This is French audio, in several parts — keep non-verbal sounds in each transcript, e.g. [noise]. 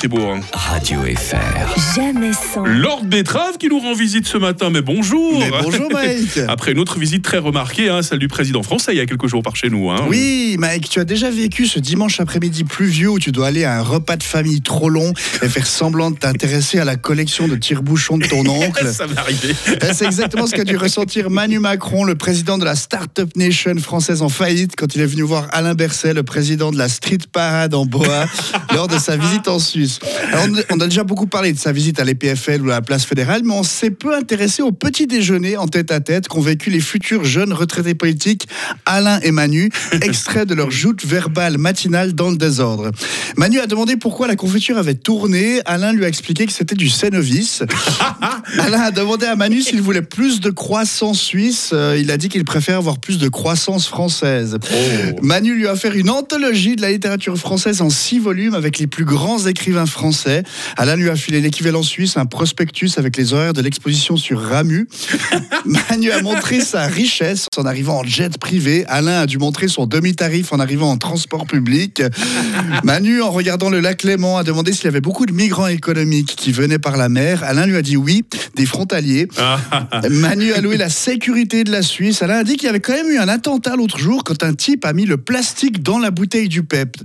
Fribourg. Radio FR. Jamais sans. Lord Betrave qui nous rend visite ce matin, mais bonjour Mais bonjour Mike [laughs] Après une autre visite très remarquée, hein, celle du président français il y a quelques jours par chez nous. Hein. Oui Mike, tu as déjà vécu ce dimanche après-midi pluvieux où tu dois aller à un repas de famille trop long et faire semblant de t'intéresser à la collection de tire-bouchons de ton [laughs] oncle Ça m'est arrivé. Eh, C'est exactement ce qu'a dû ressentir Manu Macron, le président de la Startup Nation française en faillite, quand il est venu voir Alain Berset, le président de la Street Parade en Bois, [laughs] lors de sa visite en Suisse. Alors, on- a déjà beaucoup parlé de sa visite à l'EPFL ou à la place fédérale, mais on s'est peu intéressé au petit déjeuner en tête à tête qu'ont vécu les futurs jeunes retraités politiques Alain et Manu, [laughs] extrait de leur joute verbale matinale dans le désordre. Manu a demandé pourquoi la confiture avait tourné. Alain lui a expliqué que c'était du Cénovis. [laughs] Alain a demandé à Manu s'il voulait plus de croissance suisse. Euh, il a dit qu'il préfère avoir plus de croissance française. Manu lui a fait une anthologie de la littérature française en six volumes avec les plus grands écrivains français. Alain lui a filé l'équivalent suisse, un prospectus avec les horaires de l'exposition sur Ramu. [laughs] Manu a montré sa richesse en arrivant en jet privé. Alain a dû montrer son demi-tarif en arrivant en transport public. Manu, en regardant le lac Léman, a demandé s'il y avait beaucoup de migrants économiques qui venaient par la mer. Alain lui a dit oui, des frontaliers. Manu a loué la sécurité de la Suisse. Alain a dit qu'il y avait quand même eu un attentat l'autre jour quand un type a mis le plastique dans la bouteille du PEP.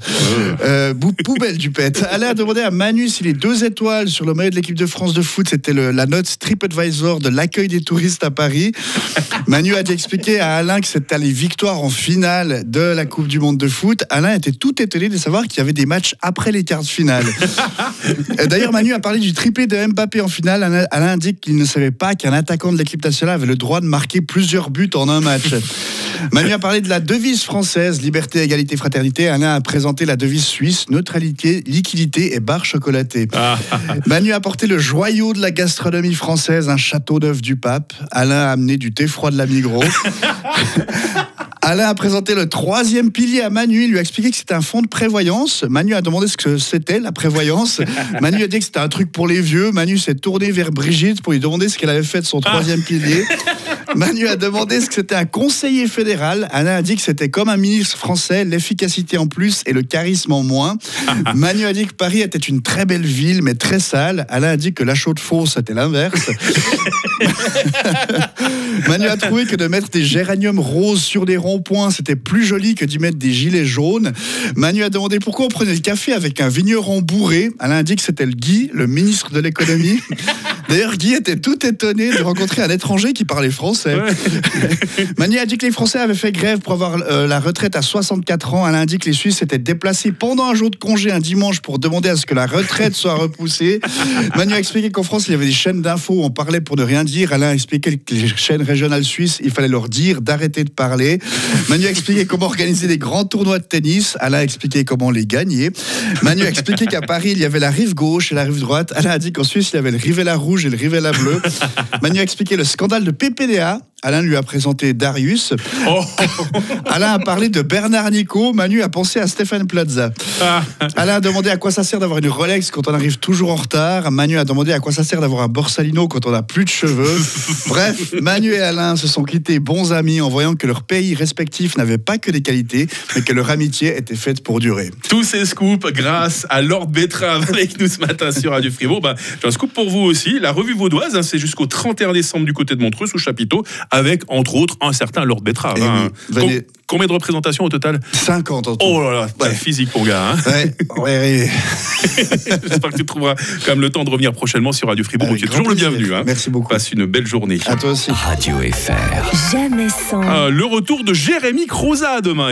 Euh, bou- poubelle du PEP. Alain a demandé à Manu si les deux étoiles sur le maillot de l'équipe de France de foot, c'était la note TripAdvisor de l'accueil des touristes à Paris. [laughs] Manu a dû expliquer à Alain que c'était les victoires en finale de la Coupe du Monde de foot. Alain était tout étonné de savoir qu'il y avait des matchs après les quarts de finale. [laughs] Euh, D'ailleurs, Manu a parlé du triplé de Mbappé en finale. Alain indique qu'il ne savait pas qu'un attaquant de l'équipe nationale avait le droit de marquer plusieurs buts en un match. Manu a parlé de la devise française, liberté, égalité, fraternité. Alain a présenté la devise suisse, neutralité, liquidité et barre chocolatée. Manu a apporté le joyau de la gastronomie française, un château d'œuf du pape. Alain a amené du thé froid de la Migros. [laughs] Alain a présenté le troisième pilier à Manu. Il lui a expliqué que c'était un fonds de prévoyance. Manu a demandé ce que c'était la prévoyance. Manu a dit que c'était un truc pour les vieux. Manu s'est tourné vers Brigitte pour lui demander ce qu'elle avait fait de son troisième pilier. Manu a demandé ce que c'était un conseiller fédéral. Alain a dit que c'était comme un ministre français, l'efficacité en plus et le charisme en moins. [laughs] Manu a dit que Paris était une très belle ville, mais très sale. Alain a dit que la chaude fausse, c'était l'inverse. [laughs] Manu a trouvé que de mettre des géraniums roses sur des ronds-points, c'était plus joli que d'y mettre des gilets jaunes. Manu a demandé pourquoi on prenait le café avec un vigneron bourré. Alain a dit que c'était le Guy, le ministre de l'économie. [laughs] D'ailleurs, Guy était tout étonné de rencontrer un étranger qui parlait français. [laughs] Manu a dit que les Français avaient fait grève pour avoir euh, la retraite à 64 ans. Alain a dit que les Suisses s'étaient déplacés pendant un jour de congé un dimanche pour demander à ce que la retraite soit repoussée. [laughs] Manu a expliqué qu'en France, il y avait des chaînes d'infos où on parlait pour ne rien dire. Alain a expliqué que les chaînes régionales suisses, il fallait leur dire d'arrêter de parler. Manu a expliqué comment organiser des grands tournois de tennis. Alain a expliqué comment les gagner. Manu a expliqué qu'à Paris, il y avait la rive gauche et la rive droite. Alain a dit qu'en Suisse, il y avait le Rivella rouge et le Rivella bleu. [laughs] Manu a expliqué le scandale de PPDA. Alain lui a présenté Darius. Oh. [laughs] Alain a parlé de Bernard Nico. Manu a pensé à Stéphane Plaza. Alain a demandé à quoi ça sert d'avoir une Rolex quand on arrive toujours en retard. Manu a demandé à quoi ça sert d'avoir un Borsalino quand on n'a plus de cheveux. [laughs] Bref, Manu et Alain se sont quittés bons amis en voyant que leurs pays respectifs n'avaient pas que des qualités, mais que leur amitié était faite pour durer. Tous ces scoops grâce à Lord Betrave [laughs] avec nous ce matin sur Radio Fribourg. Bah, J'ai un scoop pour vous aussi. La revue vaudoise, hein, c'est jusqu'au 31 décembre du côté de Montreux sous chapiteau, avec entre autres un certain Lord Betrave. Eh hein. oui, venez. Com- Combien de représentations au total? 50 en tout. Oh là là, Ouais. physique mon gars. hein. Ouais, [laughs] ouais, ouais. J'espère que tu trouveras quand même le temps de revenir prochainement sur Radio Fribourg. Tu es toujours le bienvenu. hein. Merci beaucoup. Passe une belle journée. À toi aussi. Radio FR. Jamais sans. Ah, le retour de Jérémy Croza demain.